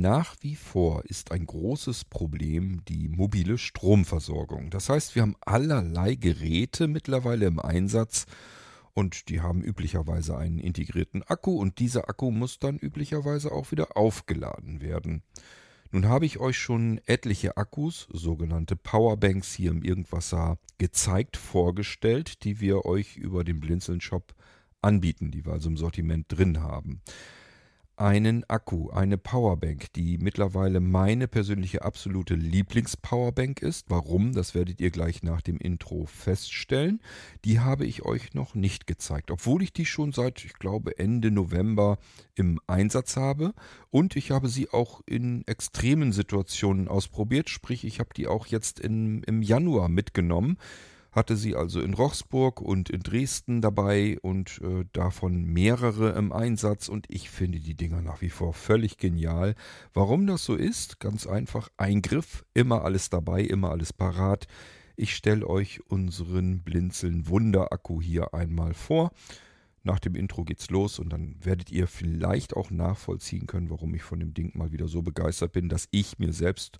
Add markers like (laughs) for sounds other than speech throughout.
nach wie vor ist ein großes Problem die mobile Stromversorgung. Das heißt, wir haben allerlei Geräte mittlerweile im Einsatz und die haben üblicherweise einen integrierten Akku und dieser Akku muss dann üblicherweise auch wieder aufgeladen werden. Nun habe ich euch schon etliche Akkus, sogenannte Powerbanks hier im Irgendwasser gezeigt, vorgestellt, die wir euch über den Blinzeln Shop anbieten, die wir also im Sortiment drin haben einen Akku, eine Powerbank, die mittlerweile meine persönliche absolute Lieblings-Powerbank ist. Warum? Das werdet ihr gleich nach dem Intro feststellen. Die habe ich euch noch nicht gezeigt, obwohl ich die schon seit, ich glaube, Ende November im Einsatz habe. Und ich habe sie auch in extremen Situationen ausprobiert. Sprich, ich habe die auch jetzt in, im Januar mitgenommen hatte sie also in Rochsburg und in Dresden dabei und äh, davon mehrere im Einsatz und ich finde die Dinger nach wie vor völlig genial. Warum das so ist? Ganz einfach Eingriff, immer alles dabei, immer alles parat. Ich stelle euch unseren Blinzeln Wunderakku hier einmal vor. Nach dem Intro geht's los und dann werdet ihr vielleicht auch nachvollziehen können, warum ich von dem Ding mal wieder so begeistert bin, dass ich mir selbst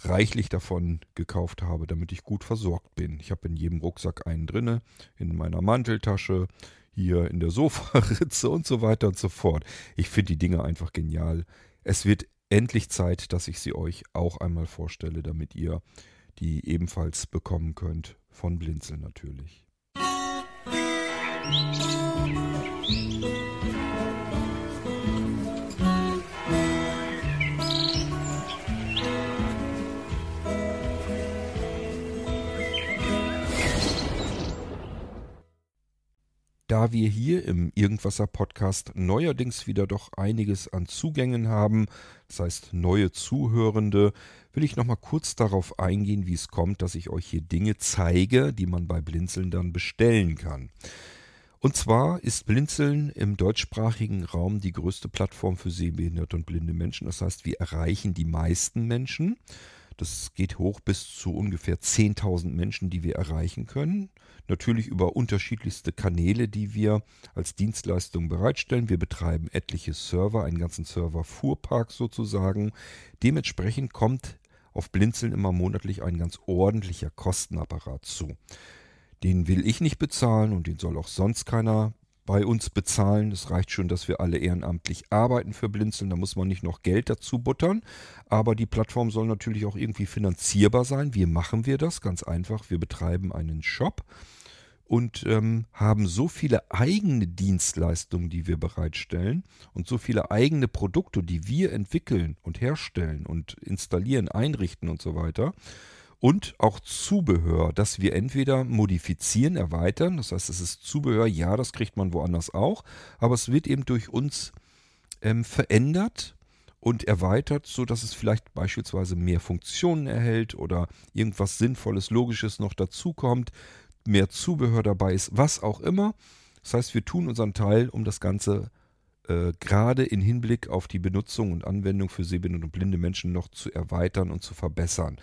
reichlich davon gekauft habe, damit ich gut versorgt bin. Ich habe in jedem Rucksack einen drinne, in meiner Manteltasche, hier in der (laughs) Sofaritze und so weiter und so fort. Ich finde die Dinge einfach genial. Es wird endlich Zeit, dass ich sie euch auch einmal vorstelle, damit ihr die ebenfalls bekommen könnt. Von Blinzeln natürlich. Musik da wir hier im Irgendwasser Podcast neuerdings wieder doch einiges an Zugängen haben, das heißt neue Zuhörende, will ich nochmal kurz darauf eingehen, wie es kommt, dass ich euch hier Dinge zeige, die man bei Blinzeln dann bestellen kann. Und zwar ist Blinzeln im deutschsprachigen Raum die größte Plattform für sehbehinderte und blinde Menschen. Das heißt, wir erreichen die meisten Menschen. Das geht hoch bis zu ungefähr 10.000 Menschen, die wir erreichen können. Natürlich über unterschiedlichste Kanäle, die wir als Dienstleistung bereitstellen. Wir betreiben etliche Server, einen ganzen Server-Fuhrpark sozusagen. Dementsprechend kommt auf Blinzeln immer monatlich ein ganz ordentlicher Kostenapparat zu. Den will ich nicht bezahlen und den soll auch sonst keiner bei uns bezahlen. Es reicht schon, dass wir alle ehrenamtlich arbeiten für Blinzeln. Da muss man nicht noch Geld dazu buttern. Aber die Plattform soll natürlich auch irgendwie finanzierbar sein. Wie machen wir das? Ganz einfach. Wir betreiben einen Shop und ähm, haben so viele eigene Dienstleistungen, die wir bereitstellen und so viele eigene Produkte, die wir entwickeln und herstellen und installieren, einrichten und so weiter und auch Zubehör, das wir entweder modifizieren, erweitern, das heißt, es ist Zubehör, ja, das kriegt man woanders auch, aber es wird eben durch uns ähm, verändert und erweitert, sodass es vielleicht beispielsweise mehr Funktionen erhält oder irgendwas Sinnvolles, Logisches noch dazukommt, mehr Zubehör dabei ist, was auch immer. Das heißt, wir tun unseren Teil, um das Ganze äh, gerade in Hinblick auf die Benutzung und Anwendung für sehbehinderte und blinde Menschen noch zu erweitern und zu verbessern.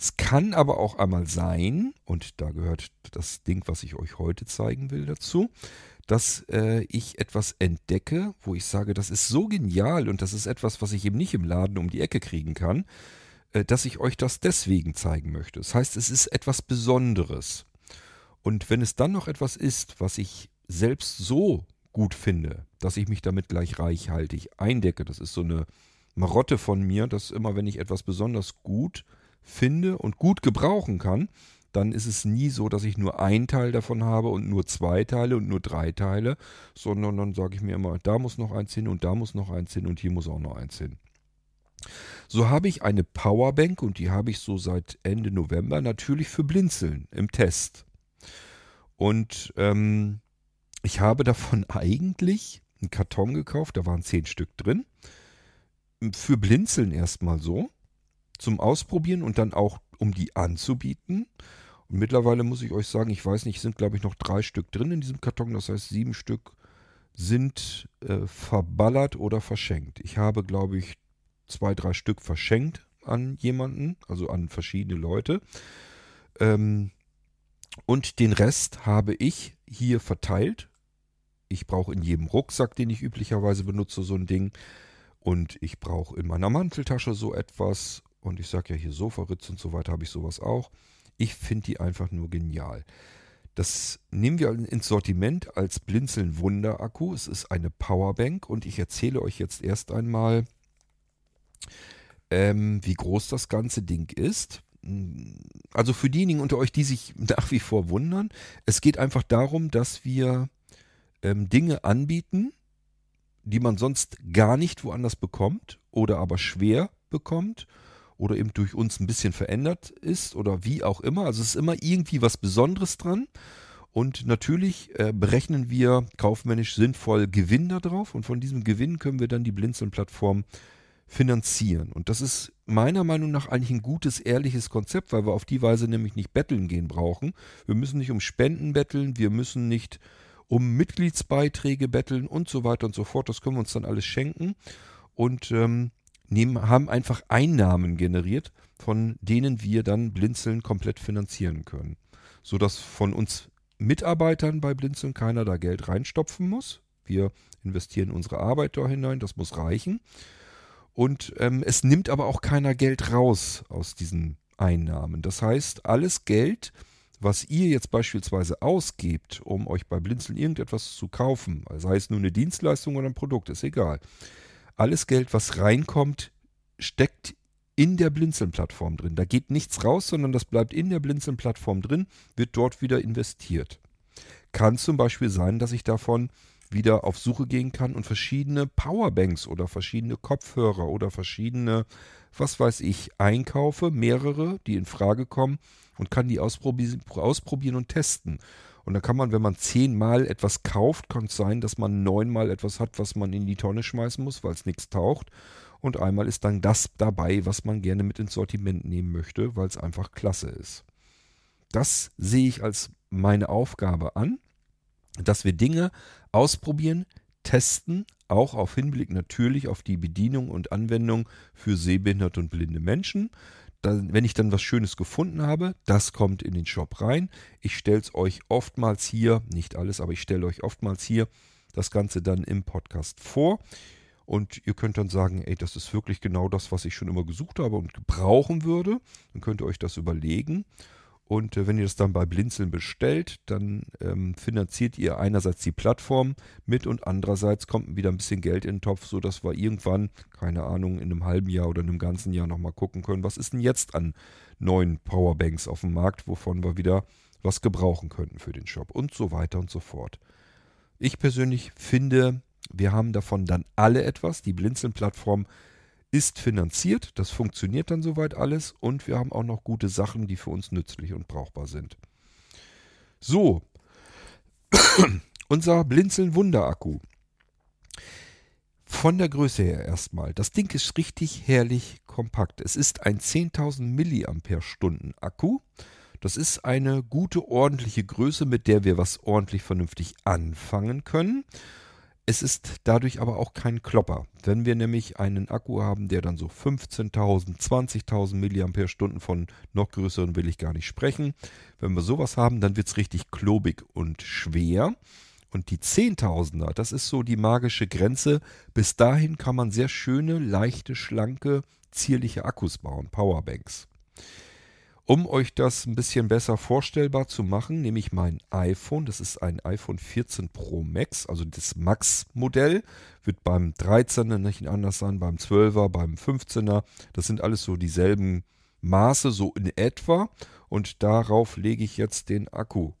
Es kann aber auch einmal sein, und da gehört das Ding, was ich euch heute zeigen will, dazu, dass äh, ich etwas entdecke, wo ich sage, das ist so genial und das ist etwas, was ich eben nicht im Laden um die Ecke kriegen kann, äh, dass ich euch das deswegen zeigen möchte. Das heißt, es ist etwas Besonderes. Und wenn es dann noch etwas ist, was ich selbst so gut finde, dass ich mich damit gleich reichhaltig eindecke, das ist so eine Marotte von mir, dass immer, wenn ich etwas besonders gut finde und gut gebrauchen kann, dann ist es nie so, dass ich nur ein Teil davon habe und nur zwei Teile und nur drei Teile, sondern dann sage ich mir immer, da muss noch eins hin und da muss noch eins hin und hier muss auch noch eins hin. So habe ich eine Powerbank und die habe ich so seit Ende November natürlich für Blinzeln im Test. Und ähm, ich habe davon (laughs) eigentlich einen Karton gekauft, da waren zehn Stück drin. Für Blinzeln erstmal so zum Ausprobieren und dann auch, um die anzubieten. Und mittlerweile muss ich euch sagen, ich weiß nicht, sind glaube ich noch drei Stück drin in diesem Karton. Das heißt, sieben Stück sind äh, verballert oder verschenkt. Ich habe, glaube ich, zwei, drei Stück verschenkt an jemanden, also an verschiedene Leute. Ähm, und den Rest habe ich hier verteilt. Ich brauche in jedem Rucksack, den ich üblicherweise benutze, so ein Ding. und ich brauche in meiner Manteltasche so etwas und ich sage ja hier Sofaritz und so weiter habe ich sowas auch. Ich finde die einfach nur genial. Das nehmen wir ins Sortiment als Blinzeln Wunder Akku. Es ist eine Powerbank und ich erzähle euch jetzt erst einmal, ähm, wie groß das ganze Ding ist. Also für diejenigen unter euch, die sich (laughs) nach wie vor wundern, es geht einfach darum, dass wir ähm, Dinge anbieten, die man sonst gar nicht woanders bekommt oder aber schwer bekommt oder eben durch uns ein bisschen verändert ist oder wie auch immer. Also es ist immer irgendwie was Besonderes dran. Und natürlich äh, berechnen wir kaufmännisch sinnvoll Gewinn darauf und von diesem Gewinn können wir dann die Blinzeln-Plattform finanzieren. Und das ist meiner Meinung nach eigentlich ein gutes, ehrliches Konzept, weil wir auf die Weise nämlich nicht betteln gehen brauchen. Wir müssen nicht um Spenden betteln, wir müssen nicht um Mitgliedsbeiträge betteln und so weiter und so fort. Das können wir uns dann alles schenken und ähm, nehmen, haben einfach Einnahmen generiert, von denen wir dann Blinzeln komplett finanzieren können. Sodass von uns Mitarbeitern bei Blinzeln keiner da Geld reinstopfen muss. Wir investieren unsere Arbeit da hinein, das muss reichen. Und ähm, es nimmt aber auch keiner Geld raus aus diesen Einnahmen. Das heißt, alles Geld, was ihr jetzt beispielsweise ausgebt, um euch bei Blinzeln irgendetwas zu kaufen, sei es nur eine Dienstleistung oder ein Produkt, ist egal. Alles Geld, was reinkommt, steckt in der Blinzeln-Plattform drin. Da geht nichts raus, sondern das bleibt in der Blinzeln-Plattform drin, wird dort wieder investiert. Kann zum Beispiel sein, dass ich davon wieder auf Suche gehen kann und verschiedene Powerbanks oder verschiedene Kopfhörer oder verschiedene, was weiß ich, einkaufe, mehrere, die in Frage kommen und kann die ausprobieren, ausprobieren und testen. Und dann kann man, wenn man zehnmal etwas kauft, kann es sein, dass man neunmal etwas hat, was man in die Tonne schmeißen muss, weil es nichts taucht. Und einmal ist dann das dabei, was man gerne mit ins Sortiment nehmen möchte, weil es einfach klasse ist. Das sehe ich als meine Aufgabe an, dass wir Dinge ausprobieren, testen, auch auf Hinblick natürlich auf die Bedienung und Anwendung für sehbehinderte und blinde Menschen dann, wenn ich dann was Schönes gefunden habe, das kommt in den Shop rein. Ich stelle es euch oftmals hier, nicht alles, aber ich stelle euch oftmals hier das Ganze dann im Podcast vor. Und ihr könnt dann sagen, ey, das ist wirklich genau das, was ich schon immer gesucht habe und brauchen würde. Dann könnt ihr euch das überlegen. Und äh, wenn ihr das dann bei Blinzeln bestellt, dann ähm, finanziert ihr einerseits die Plattform mit und andererseits kommt wieder ein bisschen Geld in den Topf, sodass wir irgendwann, keine Ahnung, in einem halben Jahr oder einem ganzen Jahr nochmal gucken können, was ist denn jetzt an neuen Powerbanks auf dem Markt, wovon wir wieder was gebrauchen könnten für den Shop und so weiter und so fort. Ich persönlich finde, wir haben davon dann alle etwas. Die Blinzeln-Plattform ist finanziert, das funktioniert dann soweit alles und wir haben auch noch gute Sachen, die für uns nützlich und brauchbar sind. So, (coughs) unser Blinzeln Wunder-Akku. Von der Größe her erstmal. Das Ding ist richtig herrlich kompakt. Es ist ein 10.000 mAh Akku. Das ist eine gute, ordentliche Größe, mit der wir was ordentlich vernünftig anfangen können. Es ist dadurch aber auch kein Klopper. Wenn wir nämlich einen Akku haben, der dann so 15.000, 20.000 mAh von noch größeren will ich gar nicht sprechen. Wenn wir sowas haben, dann wird es richtig klobig und schwer. Und die 10.000er, das ist so die magische Grenze. Bis dahin kann man sehr schöne, leichte, schlanke, zierliche Akkus bauen, Powerbanks. Um euch das ein bisschen besser vorstellbar zu machen, nehme ich mein iPhone. Das ist ein iPhone 14 Pro Max, also das Max-Modell. Wird beim 13er nicht anders sein, beim 12er, beim 15er. Das sind alles so dieselben Maße, so in etwa. Und darauf lege ich jetzt den Akku.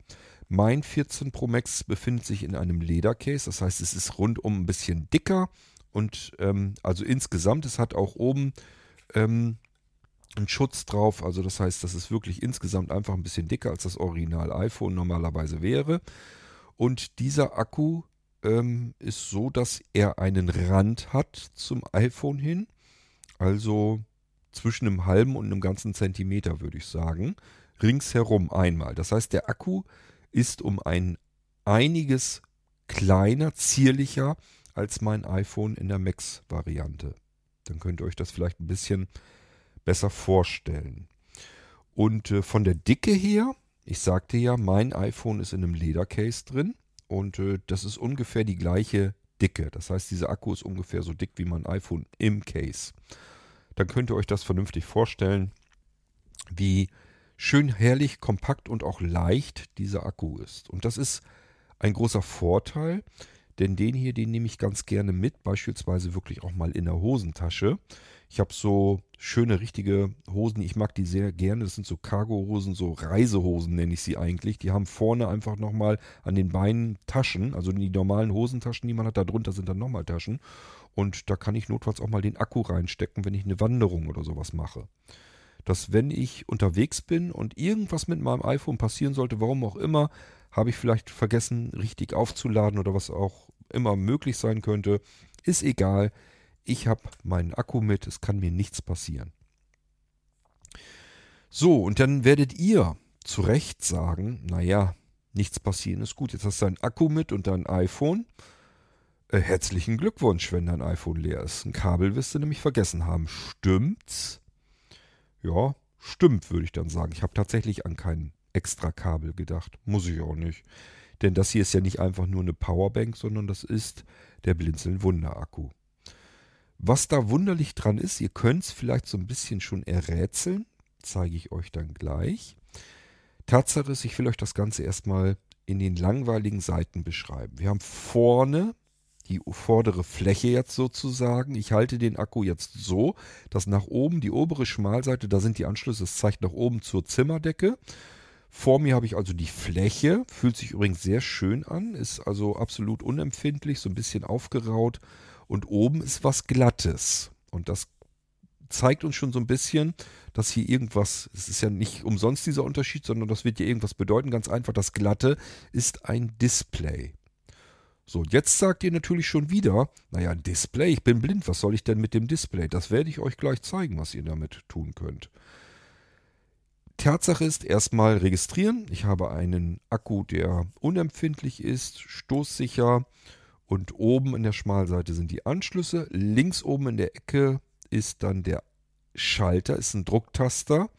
Mein 14 Pro Max befindet sich in einem Ledercase. Das heißt, es ist rundum ein bisschen dicker. Und ähm, also insgesamt, es hat auch oben ähm, einen Schutz drauf. Also das heißt, das ist wirklich insgesamt einfach ein bisschen dicker als das Original iPhone normalerweise wäre. Und dieser Akku ähm, ist so, dass er einen Rand hat zum iPhone hin. Also zwischen einem halben und einem ganzen Zentimeter, würde ich sagen. Ringsherum einmal. Das heißt, der Akku ist um ein einiges kleiner, zierlicher als mein iPhone in der Max-Variante. Dann könnt ihr euch das vielleicht ein bisschen besser vorstellen. Und äh, von der Dicke her, ich sagte ja, mein iPhone ist in einem Ledercase drin und äh, das ist ungefähr die gleiche Dicke. Das heißt, dieser Akku ist ungefähr so dick wie mein iPhone im Case. Dann könnt ihr euch das vernünftig vorstellen, wie schön herrlich, kompakt und auch leicht dieser Akku ist. Und das ist ein großer Vorteil, denn den hier, den nehme ich ganz gerne mit, beispielsweise wirklich auch mal in der Hosentasche. Ich habe so schöne, richtige Hosen, ich mag die sehr gerne. Das sind so Cargo-Hosen, so Reisehosen nenne ich sie eigentlich. Die haben vorne einfach nochmal an den Beinen Taschen, also die normalen Hosentaschen, die man hat, darunter sind dann nochmal Taschen. Und da kann ich notfalls auch mal den Akku reinstecken, wenn ich eine Wanderung oder sowas mache. Dass wenn ich unterwegs bin und irgendwas mit meinem iPhone passieren sollte, warum auch immer, habe ich vielleicht vergessen, richtig aufzuladen oder was auch immer möglich sein könnte. Ist egal. Ich habe meinen Akku mit. Es kann mir nichts passieren. So, und dann werdet ihr zu Recht sagen, naja, nichts passieren ist gut. Jetzt hast du deinen Akku mit und dein iPhone. Äh, herzlichen Glückwunsch, wenn dein iPhone leer ist. Ein Kabel wirst du nämlich vergessen haben. Stimmt's? Ja, stimmt, würde ich dann sagen. Ich habe tatsächlich an kein extra Kabel gedacht. Muss ich auch nicht. Denn das hier ist ja nicht einfach nur eine Powerbank, sondern das ist der Blinzeln Wunder-Akku. Was da wunderlich dran ist, ihr könnt es vielleicht so ein bisschen schon errätseln, zeige ich euch dann gleich. Tatsache ist, ich will euch das Ganze erstmal in den langweiligen Seiten beschreiben. Wir haben vorne die vordere Fläche jetzt sozusagen. Ich halte den Akku jetzt so, dass nach oben die obere Schmalseite, da sind die Anschlüsse, es zeigt nach oben zur Zimmerdecke. Vor mir habe ich also die Fläche, fühlt sich übrigens sehr schön an, ist also absolut unempfindlich, so ein bisschen aufgeraut. Und oben ist was Glattes. Und das zeigt uns schon so ein bisschen, dass hier irgendwas, es ist ja nicht umsonst dieser Unterschied, sondern das wird ja irgendwas bedeuten. Ganz einfach, das Glatte ist ein Display. So, jetzt sagt ihr natürlich schon wieder, naja, Display, ich bin blind, was soll ich denn mit dem Display? Das werde ich euch gleich zeigen, was ihr damit tun könnt. Tatsache ist erstmal registrieren. Ich habe einen Akku, der unempfindlich ist, stoßsicher und oben in der Schmalseite sind die Anschlüsse. Links oben in der Ecke ist dann der Schalter, ist ein Drucktaster.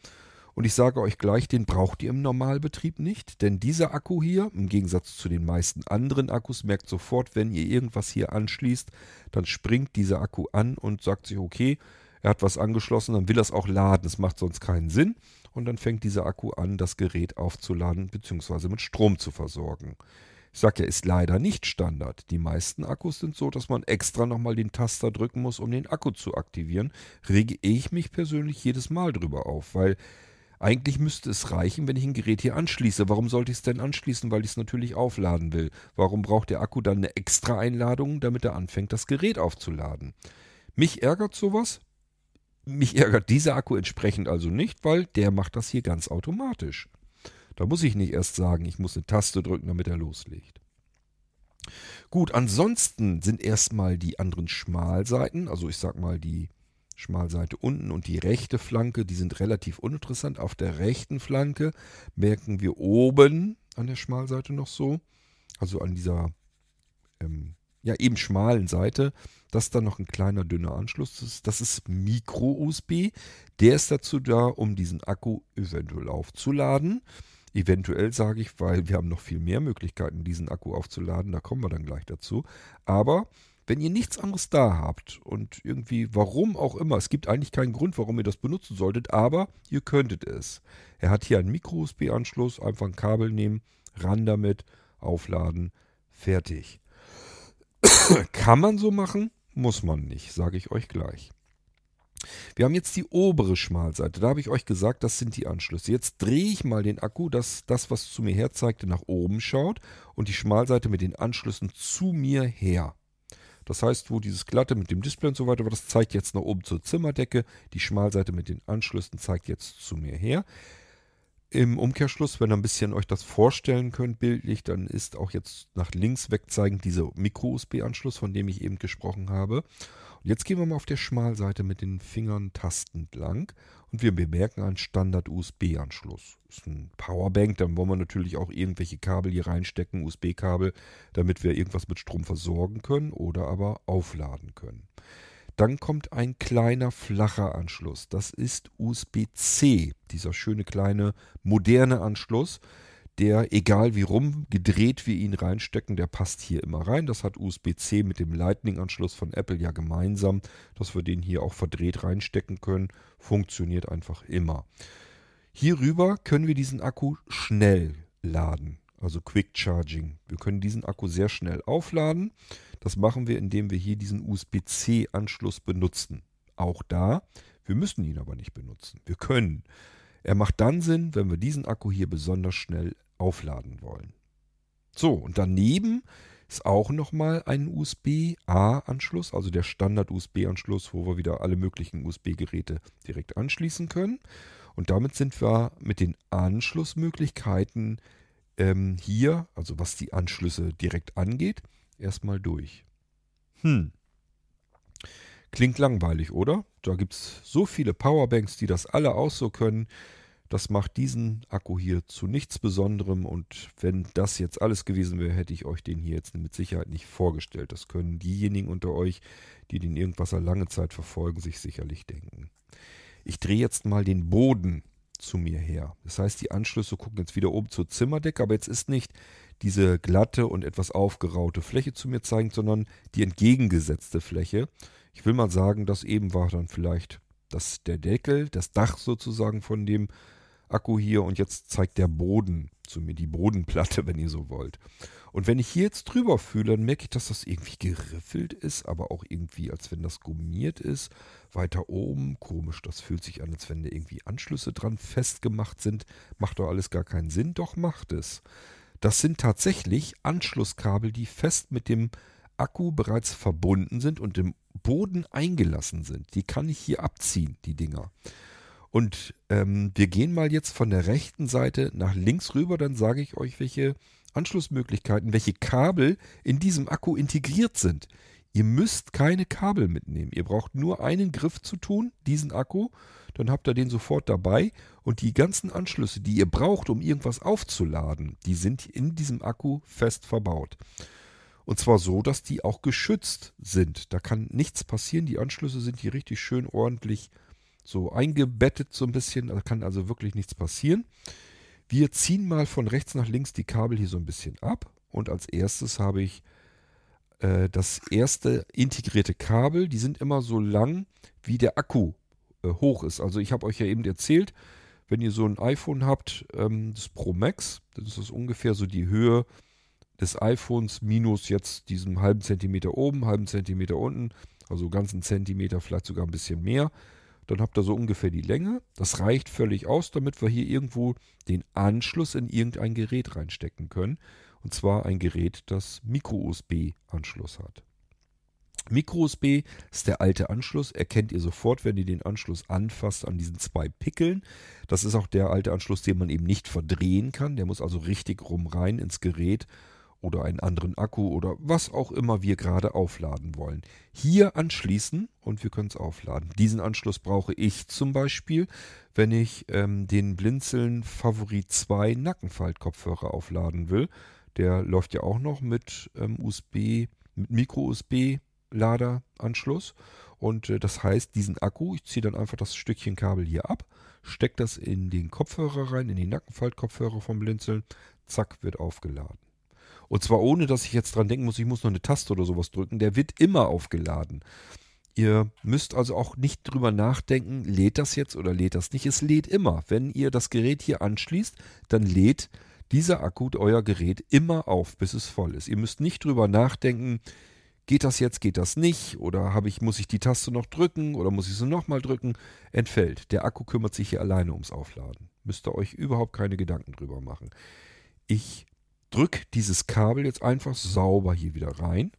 Und ich sage euch gleich, den braucht ihr im Normalbetrieb nicht, denn dieser Akku hier, im Gegensatz zu den meisten anderen Akkus, merkt sofort, wenn ihr irgendwas hier anschließt, dann springt dieser Akku an und sagt sich, okay, er hat was angeschlossen, dann will er es auch laden. Es macht sonst keinen Sinn und dann fängt dieser Akku an, das Gerät aufzuladen bzw. mit Strom zu versorgen. Ich sage ja, ist leider nicht Standard. Die meisten Akkus sind so, dass man extra nochmal den Taster drücken muss, um den Akku zu aktivieren. Rege ich mich persönlich jedes Mal drüber auf, weil eigentlich müsste es reichen, wenn ich ein Gerät hier anschließe. Warum sollte ich es denn anschließen? Weil ich es natürlich aufladen will. Warum braucht der Akku dann eine extra Einladung, damit er anfängt, das Gerät aufzuladen? Mich ärgert sowas. Mich ärgert dieser Akku entsprechend also nicht, weil der macht das hier ganz automatisch. Da muss ich nicht erst sagen, ich muss eine Taste drücken, damit er loslegt. Gut, ansonsten sind erstmal die anderen Schmalseiten, also ich sag mal die Schmalseite unten und die rechte Flanke, die sind relativ uninteressant. Auf der rechten Flanke merken wir oben an der Schmalseite noch so, also an dieser ähm, ja eben schmalen Seite, dass da noch ein kleiner dünner Anschluss ist. Das ist Micro-USB. Der ist dazu da, um diesen Akku eventuell aufzuladen. Eventuell sage ich, weil wir haben noch viel mehr Möglichkeiten, diesen Akku aufzuladen. Da kommen wir dann gleich dazu. Aber wenn ihr nichts anderes da habt und irgendwie, warum auch immer, es gibt eigentlich keinen Grund, warum ihr das benutzen solltet, aber ihr könntet es. Er hat hier einen Micro-USB-Anschluss, einfach ein Kabel nehmen, ran damit, aufladen, fertig. (coughs) Kann man so machen, muss man nicht, sage ich euch gleich. Wir haben jetzt die obere Schmalseite. Da habe ich euch gesagt, das sind die Anschlüsse. Jetzt drehe ich mal den Akku, dass das, was zu mir her zeigte, nach oben schaut und die Schmalseite mit den Anschlüssen zu mir her. Das heißt, wo dieses glatte mit dem Display und so weiter war, das zeigt jetzt nach oben zur Zimmerdecke. Die Schmalseite mit den Anschlüssen zeigt jetzt zu mir her. Im Umkehrschluss, wenn ihr ein bisschen euch das vorstellen könnt, bildlich, dann ist auch jetzt nach links wegzeigend dieser Micro-USB-Anschluss, von dem ich eben gesprochen habe. Und jetzt gehen wir mal auf der Schmalseite mit den Fingern tastend lang und wir bemerken einen Standard-USB-Anschluss. Ist ein Powerbank, dann wollen wir natürlich auch irgendwelche Kabel hier reinstecken, USB-Kabel, damit wir irgendwas mit Strom versorgen können oder aber aufladen können. Dann kommt ein kleiner flacher Anschluss. Das ist USB-C, dieser schöne kleine moderne Anschluss. Der, egal wie rum gedreht wir ihn reinstecken, der passt hier immer rein. Das hat USB-C mit dem Lightning-Anschluss von Apple ja gemeinsam, dass wir den hier auch verdreht reinstecken können. Funktioniert einfach immer. Hierüber können wir diesen Akku schnell laden, also Quick Charging. Wir können diesen Akku sehr schnell aufladen. Das machen wir, indem wir hier diesen USB-C-Anschluss benutzen. Auch da, wir müssen ihn aber nicht benutzen. Wir können. Er macht dann Sinn, wenn wir diesen Akku hier besonders schnell aufladen wollen. So, und daneben ist auch nochmal ein USB-A-Anschluss, also der Standard-USB-Anschluss, wo wir wieder alle möglichen USB-Geräte direkt anschließen können. Und damit sind wir mit den Anschlussmöglichkeiten ähm, hier, also was die Anschlüsse direkt angeht, erstmal durch. Hm. Klingt langweilig, oder? Da gibt es so viele Powerbanks, die das alle auch so können. Das macht diesen Akku hier zu nichts Besonderem und wenn das jetzt alles gewesen wäre, hätte ich euch den hier jetzt mit Sicherheit nicht vorgestellt. Das können diejenigen unter euch, die den Irgendwasser lange Zeit verfolgen, sich sicherlich denken. Ich drehe jetzt mal den Boden zu mir her. Das heißt, die Anschlüsse gucken jetzt wieder oben zur Zimmerdecke, aber jetzt ist nicht diese glatte und etwas aufgeraute Fläche zu mir zeigen, sondern die entgegengesetzte Fläche. Ich will mal sagen, das eben war dann vielleicht das, der Deckel, das Dach sozusagen von dem Akku hier und jetzt zeigt der Boden zu mir, die Bodenplatte, (laughs) wenn ihr so wollt. Und wenn ich hier jetzt drüber fühle, dann merke ich, dass das irgendwie geriffelt ist, aber auch irgendwie, als wenn das gummiert ist. Weiter oben, komisch, das fühlt sich an, als wenn da irgendwie Anschlüsse dran festgemacht sind. Macht doch alles gar keinen Sinn, doch macht es. Das sind tatsächlich Anschlusskabel, die fest mit dem Akku bereits verbunden sind und im Boden eingelassen sind. Die kann ich hier abziehen, die Dinger. Und ähm, wir gehen mal jetzt von der rechten Seite nach links rüber, dann sage ich euch, welche Anschlussmöglichkeiten, welche Kabel in diesem Akku integriert sind. Ihr müsst keine Kabel mitnehmen. Ihr braucht nur einen Griff zu tun, diesen Akku. Dann habt ihr den sofort dabei. Und die ganzen Anschlüsse, die ihr braucht, um irgendwas aufzuladen, die sind in diesem Akku fest verbaut. Und zwar so, dass die auch geschützt sind. Da kann nichts passieren. Die Anschlüsse sind hier richtig schön ordentlich so eingebettet so ein bisschen. Da kann also wirklich nichts passieren. Wir ziehen mal von rechts nach links die Kabel hier so ein bisschen ab. Und als erstes habe ich äh, das erste integrierte Kabel. Die sind immer so lang, wie der Akku äh, hoch ist. Also ich habe euch ja eben erzählt, wenn ihr so ein iPhone habt, ähm, das Pro Max, dann ist das ungefähr so die Höhe des iPhones minus jetzt diesen halben Zentimeter oben, halben Zentimeter unten, also ganzen Zentimeter, vielleicht sogar ein bisschen mehr. Dann habt ihr so ungefähr die Länge. Das reicht völlig aus, damit wir hier irgendwo den Anschluss in irgendein Gerät reinstecken können. Und zwar ein Gerät, das Micro-USB-Anschluss hat. Micro-USB ist der alte Anschluss. Erkennt ihr sofort, wenn ihr den Anschluss anfasst an diesen zwei Pickeln. Das ist auch der alte Anschluss, den man eben nicht verdrehen kann. Der muss also richtig rum rein ins Gerät oder einen anderen Akku oder was auch immer wir gerade aufladen wollen. Hier anschließen und wir können es aufladen. Diesen Anschluss brauche ich zum Beispiel, wenn ich ähm, den Blinzeln Favorit 2 Nackenfaltkopfhörer aufladen will. Der läuft ja auch noch mit ähm, USB, mit Micro-USB-Laderanschluss. Und äh, das heißt, diesen Akku, ich ziehe dann einfach das Stückchen Kabel hier ab, stecke das in den Kopfhörer rein, in die Nackenfaltkopfhörer vom Blinzeln, zack, wird aufgeladen. Und zwar ohne, dass ich jetzt dran denken muss, ich muss noch eine Taste oder sowas drücken. Der wird immer aufgeladen. Ihr müsst also auch nicht drüber nachdenken, lädt das jetzt oder lädt das nicht. Es lädt immer. Wenn ihr das Gerät hier anschließt, dann lädt dieser Akku euer Gerät immer auf, bis es voll ist. Ihr müsst nicht drüber nachdenken, geht das jetzt, geht das nicht oder habe ich, muss ich die Taste noch drücken oder muss ich sie nochmal drücken? Entfällt. Der Akku kümmert sich hier alleine ums Aufladen. Müsst ihr euch überhaupt keine Gedanken drüber machen. Ich drücke dieses Kabel jetzt einfach sauber hier wieder rein.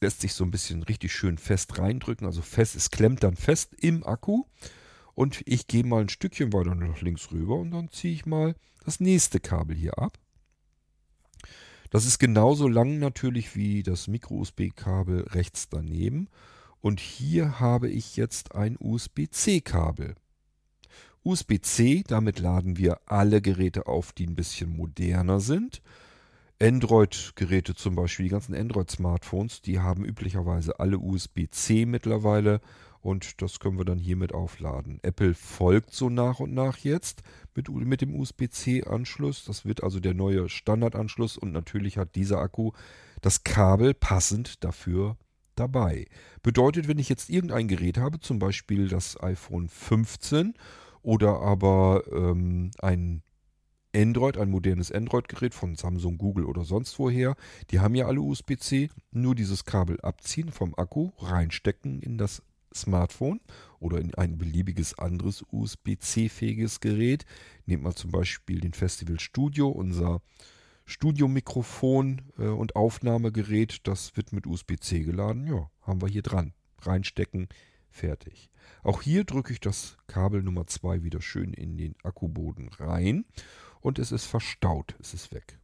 Lässt sich so ein bisschen richtig schön fest reindrücken. Also fest, es klemmt dann fest im Akku. Und ich gehe mal ein Stückchen weiter nach links rüber und dann ziehe ich mal das nächste Kabel hier ab. Das ist genauso lang natürlich wie das Micro-USB-Kabel rechts daneben. Und hier habe ich jetzt ein USB-C-Kabel. USB-C, damit laden wir alle Geräte auf, die ein bisschen moderner sind. Android-Geräte zum Beispiel, die ganzen Android-Smartphones, die haben üblicherweise alle USB-C mittlerweile. Und das können wir dann hiermit aufladen. Apple folgt so nach und nach jetzt mit, mit dem USB-C-Anschluss. Das wird also der neue Standardanschluss und natürlich hat dieser Akku das Kabel passend dafür dabei. Bedeutet, wenn ich jetzt irgendein Gerät habe, zum Beispiel das iPhone 15 oder aber ähm, ein Android, ein modernes Android-Gerät von Samsung, Google oder sonst woher, die haben ja alle USB-C, nur dieses Kabel abziehen vom Akku, reinstecken in das Smartphone oder in ein beliebiges anderes USB-C-fähiges Gerät. Nehmt mal zum Beispiel den Festival Studio, unser Studiomikrofon äh, und Aufnahmegerät. Das wird mit USB-C geladen. Ja, haben wir hier dran. Reinstecken, fertig. Auch hier drücke ich das Kabel Nummer 2 wieder schön in den Akkuboden rein und es ist verstaut. Es ist weg.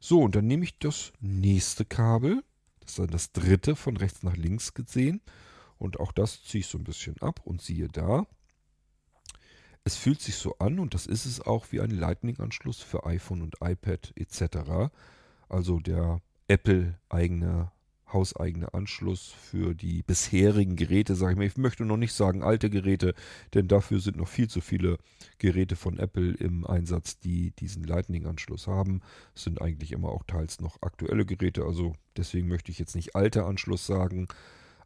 So, und dann nehme ich das nächste Kabel. Das ist dann das dritte von rechts nach links gesehen. Und auch das ziehe ich so ein bisschen ab und siehe da. Es fühlt sich so an und das ist es auch wie ein Lightning-Anschluss für iPhone und iPad etc. Also der Apple-eigene, hauseigene Anschluss für die bisherigen Geräte, sage ich mal. Ich möchte noch nicht sagen alte Geräte, denn dafür sind noch viel zu viele Geräte von Apple im Einsatz, die diesen Lightning-Anschluss haben. Es sind eigentlich immer auch teils noch aktuelle Geräte, also deswegen möchte ich jetzt nicht alter Anschluss sagen.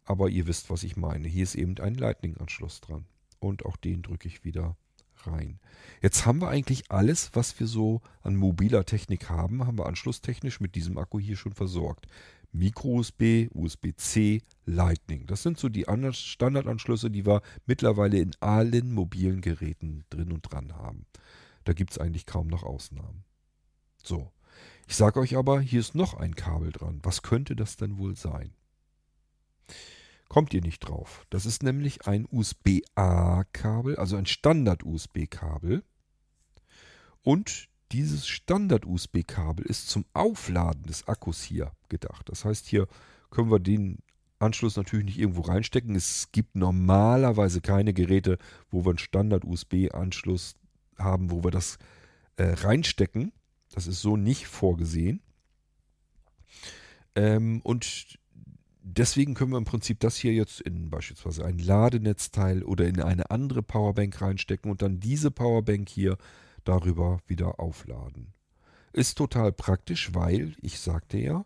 Aber ihr wisst, was ich meine. Hier ist eben ein Lightning-Anschluss dran. Und auch den drücke ich wieder rein. Jetzt haben wir eigentlich alles, was wir so an mobiler Technik haben, haben wir anschlusstechnisch mit diesem Akku hier schon versorgt. Micro-USB, USB-C, Lightning. Das sind so die Standardanschlüsse, die wir mittlerweile in allen mobilen Geräten drin und dran haben. Da gibt es eigentlich kaum noch Ausnahmen. So, ich sage euch aber, hier ist noch ein Kabel dran. Was könnte das denn wohl sein? Kommt ihr nicht drauf. Das ist nämlich ein USB-A-Kabel, also ein Standard-USB-Kabel. Und dieses Standard-USB-Kabel ist zum Aufladen des Akkus hier gedacht. Das heißt, hier können wir den Anschluss natürlich nicht irgendwo reinstecken. Es gibt normalerweise keine Geräte, wo wir einen Standard-USB-Anschluss haben, wo wir das äh, reinstecken. Das ist so nicht vorgesehen. Ähm, und deswegen können wir im Prinzip das hier jetzt in beispielsweise ein Ladenetzteil oder in eine andere Powerbank reinstecken und dann diese Powerbank hier darüber wieder aufladen. Ist total praktisch, weil, ich sagte ja,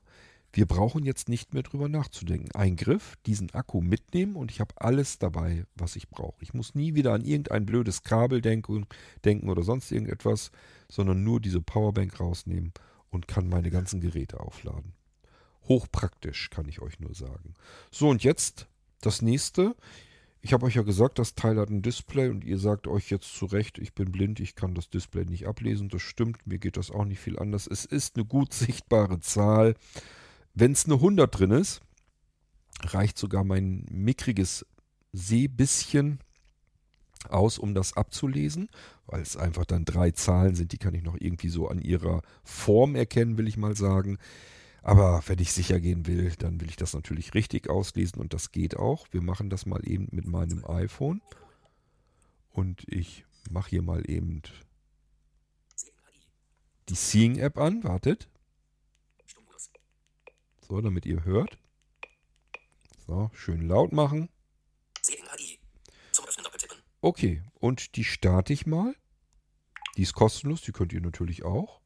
wir brauchen jetzt nicht mehr drüber nachzudenken. Ein Griff, diesen Akku mitnehmen und ich habe alles dabei, was ich brauche. Ich muss nie wieder an irgendein blödes Kabel denken, denken oder sonst irgendetwas, sondern nur diese Powerbank rausnehmen und kann meine ganzen Geräte aufladen. Hochpraktisch, kann ich euch nur sagen. So, und jetzt das nächste. Ich habe euch ja gesagt, das Teil hat ein Display und ihr sagt euch jetzt zu Recht, ich bin blind, ich kann das Display nicht ablesen. Das stimmt, mir geht das auch nicht viel anders. Es ist eine gut (laughs) sichtbare Zahl. Wenn es eine 100 drin ist, reicht sogar mein mickriges Sehbisschen aus, um das abzulesen, weil es einfach dann drei Zahlen sind, die kann ich noch irgendwie so an ihrer Form erkennen, will ich mal sagen. Aber wenn ich sicher gehen will, dann will ich das natürlich richtig auslesen und das geht auch. Wir machen das mal eben mit meinem iPhone. Und ich mache hier mal eben die Seeing-App an. Wartet. So, damit ihr hört. So, schön laut machen. Okay, und die starte ich mal. Die ist kostenlos, die könnt ihr natürlich auch.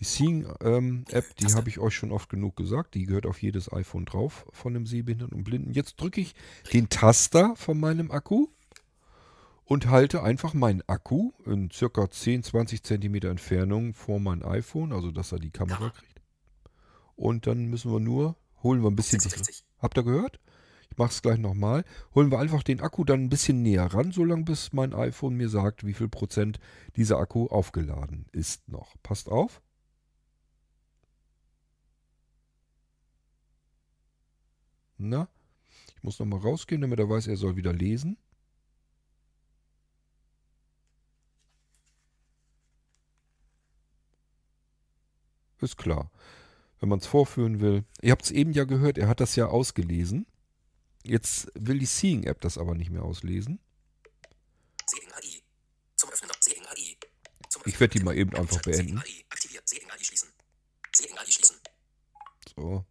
Die Seeing-App, ähm, die habe ich euch schon oft genug gesagt. Die gehört auf jedes iPhone drauf von dem Sehbehinderten und Blinden. Jetzt drücke ich den Taster von meinem Akku und halte einfach meinen Akku in circa 10, 20 Zentimeter Entfernung vor mein iPhone, also dass er die Kamera kriegt. Und dann müssen wir nur, holen wir ein bisschen... 60, Habt ihr gehört? Ich mache es gleich nochmal. Holen wir einfach den Akku dann ein bisschen näher ran, solange bis mein iPhone mir sagt, wie viel Prozent dieser Akku aufgeladen ist noch. Passt auf. Na? Ich muss nochmal rausgehen, damit er weiß, er soll wieder lesen. Ist klar. Wenn man es vorführen will. Ihr habt es eben ja gehört, er hat das ja ausgelesen. Jetzt will die Seeing-App das aber nicht mehr auslesen. Ich werde die mal eben einfach beenden. So.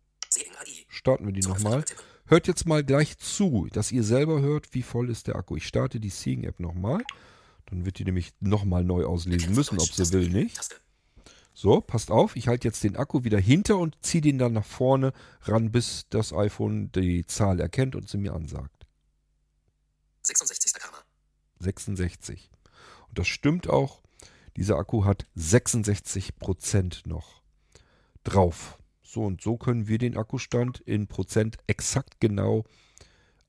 Starten wir die nochmal. Hört jetzt mal gleich zu, dass ihr selber hört, wie voll ist der Akku. Ich starte die Seeing App nochmal. Dann wird die nämlich nochmal neu auslesen müssen, ob sie will nicht. So, passt auf, ich halte jetzt den Akku wieder hinter und ziehe den dann nach vorne ran, bis das iPhone die Zahl erkennt und sie mir ansagt. 66. Kammer. 66. Und das stimmt auch. Dieser Akku hat 66% noch drauf. So und so können wir den Akkustand in Prozent exakt genau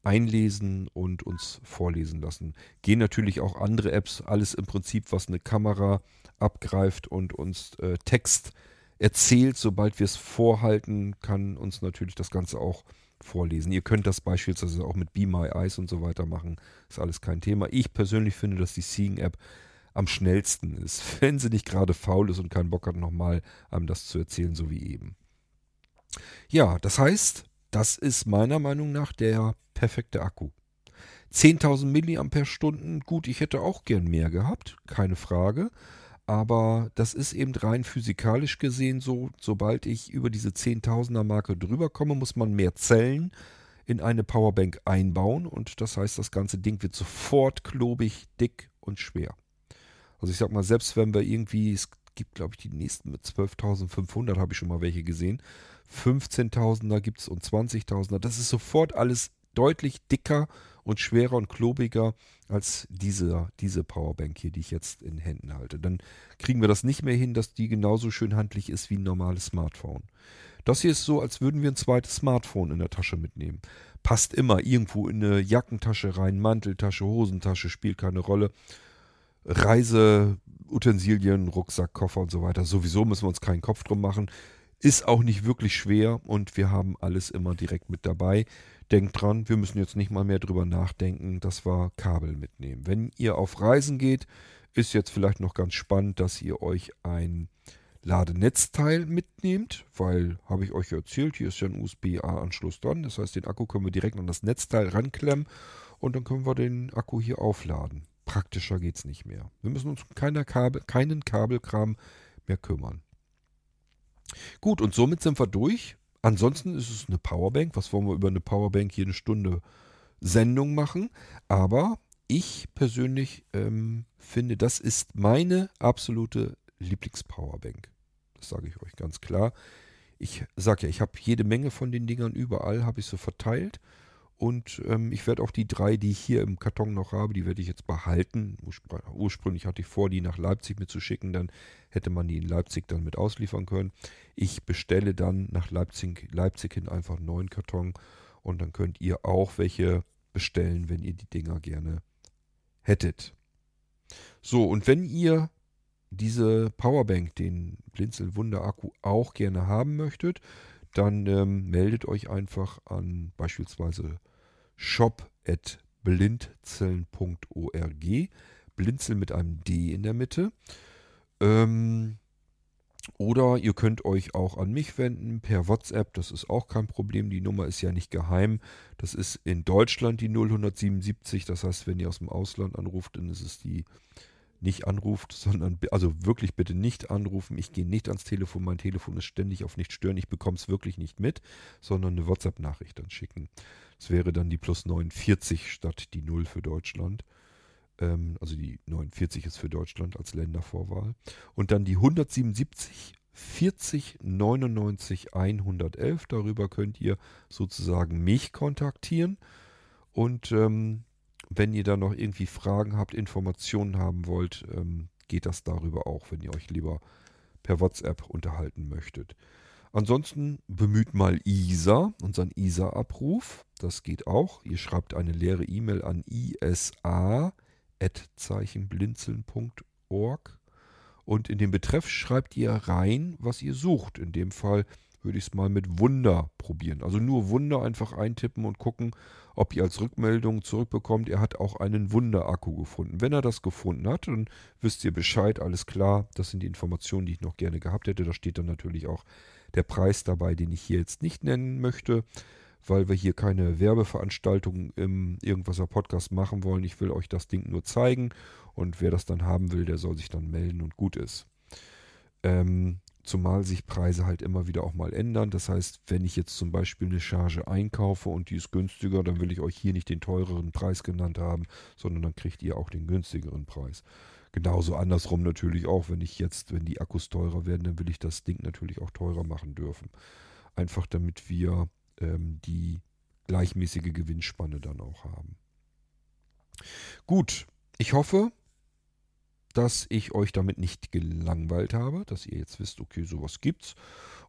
einlesen und uns vorlesen lassen. Gehen natürlich auch andere Apps, alles im Prinzip, was eine Kamera abgreift und uns äh, Text erzählt. Sobald wir es vorhalten, kann uns natürlich das Ganze auch vorlesen. Ihr könnt das beispielsweise auch mit Be My Eyes und so weiter machen. Ist alles kein Thema. Ich persönlich finde, dass die Seeing App am schnellsten ist, (laughs) wenn sie nicht gerade faul ist und keinen Bock hat, nochmal einem das zu erzählen, so wie eben. Ja, das heißt, das ist meiner Meinung nach der perfekte Akku. 10.000 mAh, gut, ich hätte auch gern mehr gehabt, keine Frage. Aber das ist eben rein physikalisch gesehen so, sobald ich über diese 10.000er Marke drüber komme, muss man mehr Zellen in eine Powerbank einbauen und das heißt, das ganze Ding wird sofort klobig, dick und schwer. Also ich sag mal, selbst wenn wir irgendwie, es gibt glaube ich die nächsten mit 12.500, habe ich schon mal welche gesehen, 15.000er gibt es und 20.000er. Das ist sofort alles deutlich dicker und schwerer und klobiger als diese, diese Powerbank hier, die ich jetzt in Händen halte. Dann kriegen wir das nicht mehr hin, dass die genauso schön handlich ist wie ein normales Smartphone. Das hier ist so, als würden wir ein zweites Smartphone in der Tasche mitnehmen. Passt immer irgendwo in eine Jackentasche rein, Manteltasche, Hosentasche, spielt keine Rolle. Reiseutensilien, Rucksack, Koffer und so weiter. Sowieso müssen wir uns keinen Kopf drum machen. Ist auch nicht wirklich schwer und wir haben alles immer direkt mit dabei. Denkt dran, wir müssen jetzt nicht mal mehr drüber nachdenken, dass wir Kabel mitnehmen. Wenn ihr auf Reisen geht, ist jetzt vielleicht noch ganz spannend, dass ihr euch ein Ladenetzteil mitnehmt, weil, habe ich euch erzählt, hier ist ja ein USB-A-Anschluss dran. Das heißt, den Akku können wir direkt an das Netzteil ranklemmen und dann können wir den Akku hier aufladen. Praktischer geht es nicht mehr. Wir müssen uns um Kabel, keinen Kabelkram mehr kümmern. Gut, und somit sind wir durch. Ansonsten ist es eine Powerbank. Was wollen wir über eine Powerbank hier eine Stunde Sendung machen? Aber ich persönlich ähm, finde, das ist meine absolute Lieblingspowerbank. Das sage ich euch ganz klar. Ich sage ja, ich habe jede Menge von den Dingern überall, habe ich so verteilt. Und ähm, ich werde auch die drei, die ich hier im Karton noch habe, die werde ich jetzt behalten. Ursprünglich hatte ich vor, die nach Leipzig mitzuschicken. Dann hätte man die in Leipzig dann mit ausliefern können. Ich bestelle dann nach Leipzig, Leipzig hin einfach einen neuen Karton. Und dann könnt ihr auch welche bestellen, wenn ihr die Dinger gerne hättet. So, und wenn ihr diese Powerbank, den Blinzel Wunder Akku, auch gerne haben möchtet, dann ähm, meldet euch einfach an beispielsweise shop.blinzeln.org. Blinzeln mit einem D in der Mitte. Ähm, oder ihr könnt euch auch an mich wenden per WhatsApp, das ist auch kein Problem. Die Nummer ist ja nicht geheim. Das ist in Deutschland die 0177. Das heißt, wenn ihr aus dem Ausland anruft, dann ist es die nicht anruft, sondern also wirklich bitte nicht anrufen. Ich gehe nicht ans Telefon, mein Telefon ist ständig auf nicht stören. Ich bekomme es wirklich nicht mit, sondern eine WhatsApp-Nachricht dann schicken. Das wäre dann die plus 49 statt die 0 für Deutschland. Ähm, also die 49 ist für Deutschland als Ländervorwahl. Und dann die 177 40 99 111. Darüber könnt ihr sozusagen mich kontaktieren. Und ähm, wenn ihr da noch irgendwie Fragen habt, Informationen haben wollt, ähm, geht das darüber auch, wenn ihr euch lieber per WhatsApp unterhalten möchtet. Ansonsten bemüht mal ISA, unseren ISA-Abruf. Das geht auch. Ihr schreibt eine leere E-Mail an isa.blinzeln.org und in den Betreff schreibt ihr rein, was ihr sucht. In dem Fall würde ich es mal mit Wunder probieren. Also nur Wunder einfach eintippen und gucken, ob ihr als Rückmeldung zurückbekommt, er hat auch einen Wunder-Akku gefunden. Wenn er das gefunden hat, dann wisst ihr Bescheid, alles klar. Das sind die Informationen, die ich noch gerne gehabt hätte. Da steht dann natürlich auch der Preis dabei, den ich hier jetzt nicht nennen möchte, weil wir hier keine Werbeveranstaltung im Irgendwaser Podcast machen wollen. Ich will euch das Ding nur zeigen und wer das dann haben will, der soll sich dann melden und gut ist. Ähm, Zumal sich Preise halt immer wieder auch mal ändern. Das heißt, wenn ich jetzt zum Beispiel eine Charge einkaufe und die ist günstiger, dann will ich euch hier nicht den teureren Preis genannt haben, sondern dann kriegt ihr auch den günstigeren Preis. Genauso andersrum natürlich auch, wenn ich jetzt, wenn die Akkus teurer werden, dann will ich das Ding natürlich auch teurer machen dürfen. Einfach damit wir ähm, die gleichmäßige Gewinnspanne dann auch haben. Gut, ich hoffe, dass ich euch damit nicht gelangweilt habe, dass ihr jetzt wisst, okay, sowas gibt's.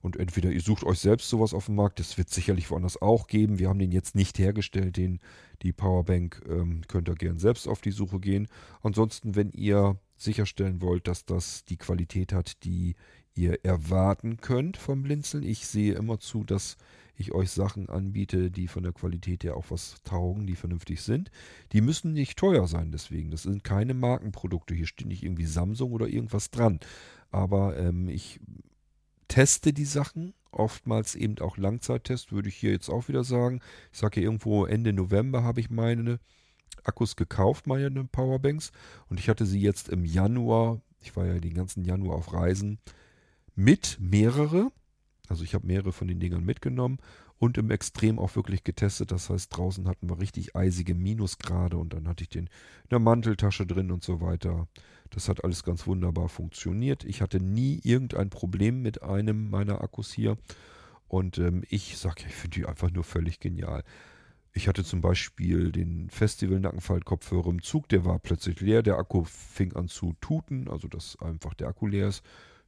Und entweder ihr sucht euch selbst sowas auf dem Markt, das wird sicherlich woanders auch geben. Wir haben den jetzt nicht hergestellt, den, die Powerbank, ähm, könnt ihr gern selbst auf die Suche gehen. Ansonsten, wenn ihr sicherstellen wollt, dass das die Qualität hat, die ihr erwarten könnt vom Blinzeln. Ich sehe immer zu, dass ich euch Sachen anbiete, die von der Qualität her auch was taugen, die vernünftig sind. Die müssen nicht teuer sein deswegen. Das sind keine Markenprodukte. Hier steht nicht irgendwie Samsung oder irgendwas dran. Aber ähm, ich teste die Sachen, oftmals eben auch Langzeittest, würde ich hier jetzt auch wieder sagen. Ich sage hier irgendwo Ende November habe ich meine Akkus gekauft, meine Powerbanks. Und ich hatte sie jetzt im Januar, ich war ja den ganzen Januar auf Reisen, mit mehrere also ich habe mehrere von den Dingern mitgenommen und im Extrem auch wirklich getestet. Das heißt, draußen hatten wir richtig eisige Minusgrade und dann hatte ich den in der Manteltasche drin und so weiter. Das hat alles ganz wunderbar funktioniert. Ich hatte nie irgendein Problem mit einem meiner Akkus hier. Und ähm, ich sage, ich finde die einfach nur völlig genial. Ich hatte zum Beispiel den Festival-Nackenfalt-Kopfhörer im Zug, der war plötzlich leer. Der Akku fing an zu tuten, also dass einfach der Akku leer ist.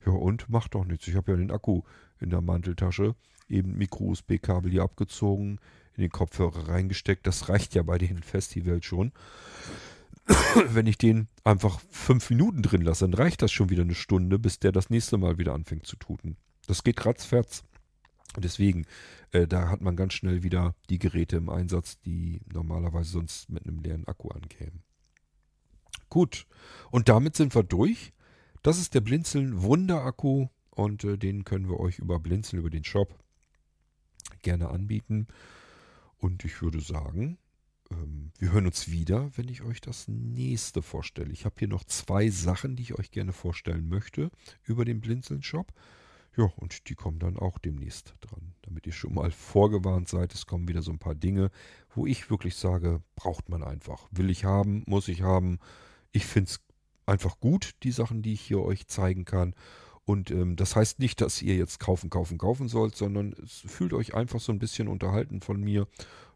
Ja, und macht doch nichts. Ich habe ja den Akku in der Manteltasche, eben Micro-USB-Kabel hier abgezogen, in den Kopfhörer reingesteckt. Das reicht ja bei den Festivals schon. (coughs) Wenn ich den einfach fünf Minuten drin lasse, dann reicht das schon wieder eine Stunde, bis der das nächste Mal wieder anfängt zu tuten. Das geht ratzferz. Deswegen, äh, da hat man ganz schnell wieder die Geräte im Einsatz, die normalerweise sonst mit einem leeren Akku ankämen. Gut, und damit sind wir durch. Das ist der Blinzeln Wunderakku und äh, den können wir euch über Blinzeln, über den Shop gerne anbieten. Und ich würde sagen, ähm, wir hören uns wieder, wenn ich euch das nächste vorstelle. Ich habe hier noch zwei Sachen, die ich euch gerne vorstellen möchte über den Blinzeln Shop. Ja, und die kommen dann auch demnächst dran, damit ihr schon mal vorgewarnt seid. Es kommen wieder so ein paar Dinge, wo ich wirklich sage, braucht man einfach. Will ich haben, muss ich haben. Ich finde es einfach gut, die Sachen, die ich hier euch zeigen kann. Und ähm, das heißt nicht, dass ihr jetzt kaufen, kaufen, kaufen sollt, sondern es fühlt euch einfach so ein bisschen unterhalten von mir,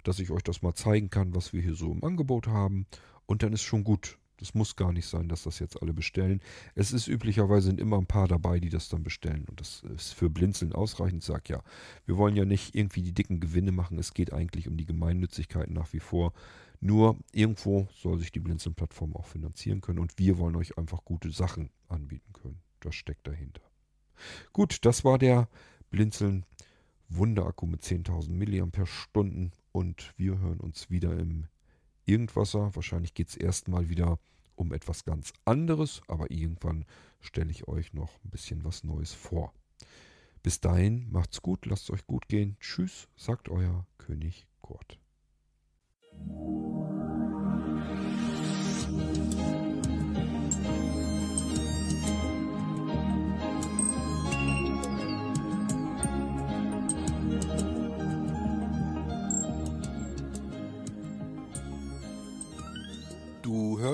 dass ich euch das mal zeigen kann, was wir hier so im Angebot haben. Und dann ist schon gut. Das muss gar nicht sein, dass das jetzt alle bestellen. Es ist üblicherweise sind immer ein paar dabei, die das dann bestellen. Und das ist für Blinzeln ausreichend. Ich sage ja, wir wollen ja nicht irgendwie die dicken Gewinne machen. Es geht eigentlich um die Gemeinnützigkeit nach wie vor. Nur irgendwo soll sich die Blinzeln-Plattform auch finanzieren können und wir wollen euch einfach gute Sachen anbieten können. Das steckt dahinter. Gut, das war der Blinzeln Wunderakku mit 10.000 mAh und wir hören uns wieder im Irgendwasser. Wahrscheinlich geht es erstmal wieder um etwas ganz anderes, aber irgendwann stelle ich euch noch ein bisschen was Neues vor. Bis dahin, macht's gut, lasst es euch gut gehen. Tschüss, sagt euer König Kurt.